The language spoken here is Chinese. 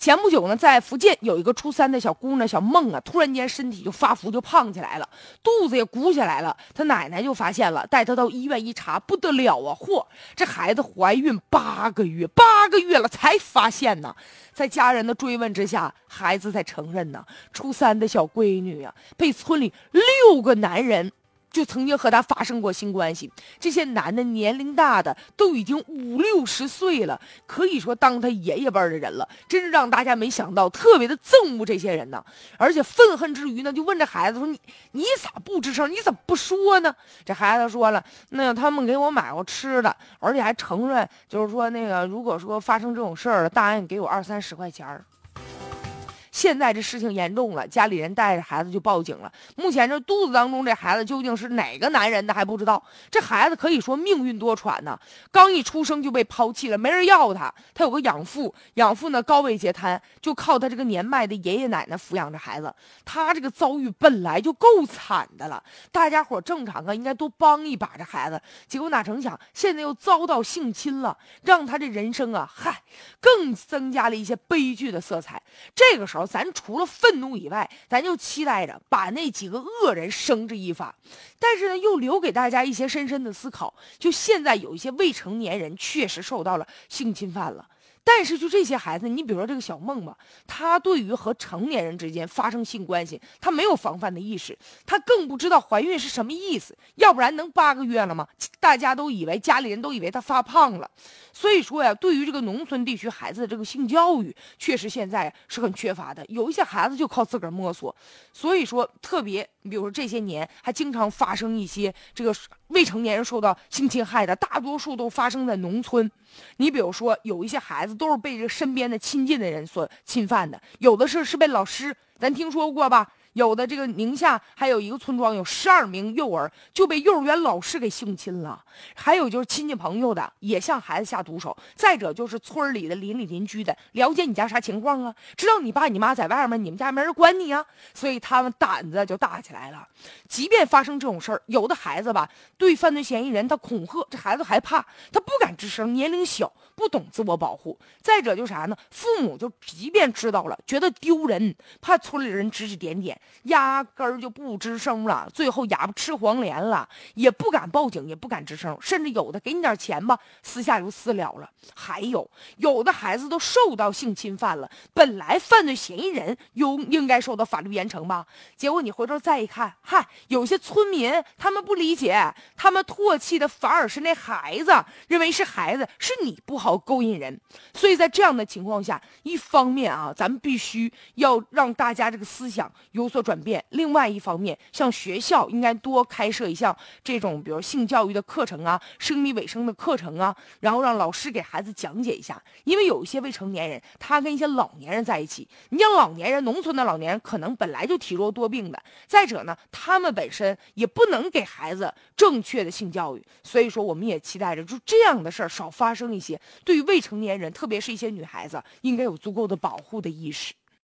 前不久呢，在福建有一个初三的小姑娘小梦啊，突然间身体就发福，就胖起来了，肚子也鼓起来了。她奶奶就发现了，带她到医院一查，不得了啊！嚯，这孩子怀孕八个月，八个月了才发现呢。在家人的追问之下，孩子才承认呢，初三的小闺女啊，被村里六个男人。就曾经和他发生过性关系，这些男的年龄大的都已经五六十岁了，可以说当他爷爷辈的人了，真是让大家没想到，特别的憎恶这些人呢。而且愤恨之余呢，就问这孩子说：“你你咋不吱声？你怎么不说呢？”这孩子说了：“那他们给我买过吃的，而且还承认，就是说那个如果说发生这种事儿了，答应给我二三十块钱儿。”现在这事情严重了，家里人带着孩子就报警了。目前这肚子当中这孩子究竟是哪个男人的还不知道。这孩子可以说命运多舛呢，刚一出生就被抛弃了，没人要他。他有个养父，养父呢高位截瘫，就靠他这个年迈的爷爷奶奶抚养着孩子。他这个遭遇本来就够惨的了，大家伙正常啊应该多帮一把这孩子。结果哪成想，现在又遭到性侵了，让他这人生啊，嗨，更增加了一些悲剧的色彩。这个时候。咱除了愤怒以外，咱就期待着把那几个恶人绳之以法。但是呢，又留给大家一些深深的思考。就现在有一些未成年人确实受到了性侵犯了。但是，就这些孩子，你比如说这个小梦吧，他对于和成年人之间发生性关系，他没有防范的意识，他更不知道怀孕是什么意思。要不然能八个月了吗？大家都以为家里人都以为他发胖了。所以说呀，对于这个农村地区孩子的这个性教育，确实现在是很缺乏的。有一些孩子就靠自个儿摸索。所以说，特别你比如说这些年还经常发生一些这个未成年人受到性侵害的，大多数都发生在农村。你比如说，有一些孩子都是被这身边的亲近的人所侵犯的，有的是是被老师，咱听说过吧？有的这个宁夏还有一个村庄，有十二名幼儿就被幼儿园老师给性侵了，还有就是亲戚朋友的也向孩子下毒手，再者就是村里的邻里邻居的了解你家啥情况啊，知道你爸你妈在外面，你们家没人管你啊，所以他们胆子就大起来了。即便发生这种事儿，有的孩子吧，对犯罪嫌疑人他恐吓，这孩子害怕，他不敢吱声，年龄小，不懂自我保护。再者就啥呢？父母就即便知道了，觉得丢人，怕村里人指指点点。压根儿就不吱声了，最后哑巴吃黄连了，也不敢报警，也不敢吱声，甚至有的给你点钱吧，私下就私了了。还有有的孩子都受到性侵犯了，本来犯罪嫌疑人应应该受到法律严惩吧，结果你回头再一看，嗨，有些村民他们不理解，他们唾弃的反而是那孩子，认为是孩子是你不好勾引人。所以在这样的情况下，一方面啊，咱们必须要让大家这个思想有。做转变。另外一方面，像学校应该多开设一项这种，比如性教育的课程啊，生理卫生的课程啊，然后让老师给孩子讲解一下。因为有一些未成年人，他跟一些老年人在一起。你像老年人，农村的老年人可能本来就体弱多病的，再者呢，他们本身也不能给孩子正确的性教育。所以说，我们也期待着，就这样的事儿少发生一些。对于未成年人，特别是一些女孩子，应该有足够的保护的意识。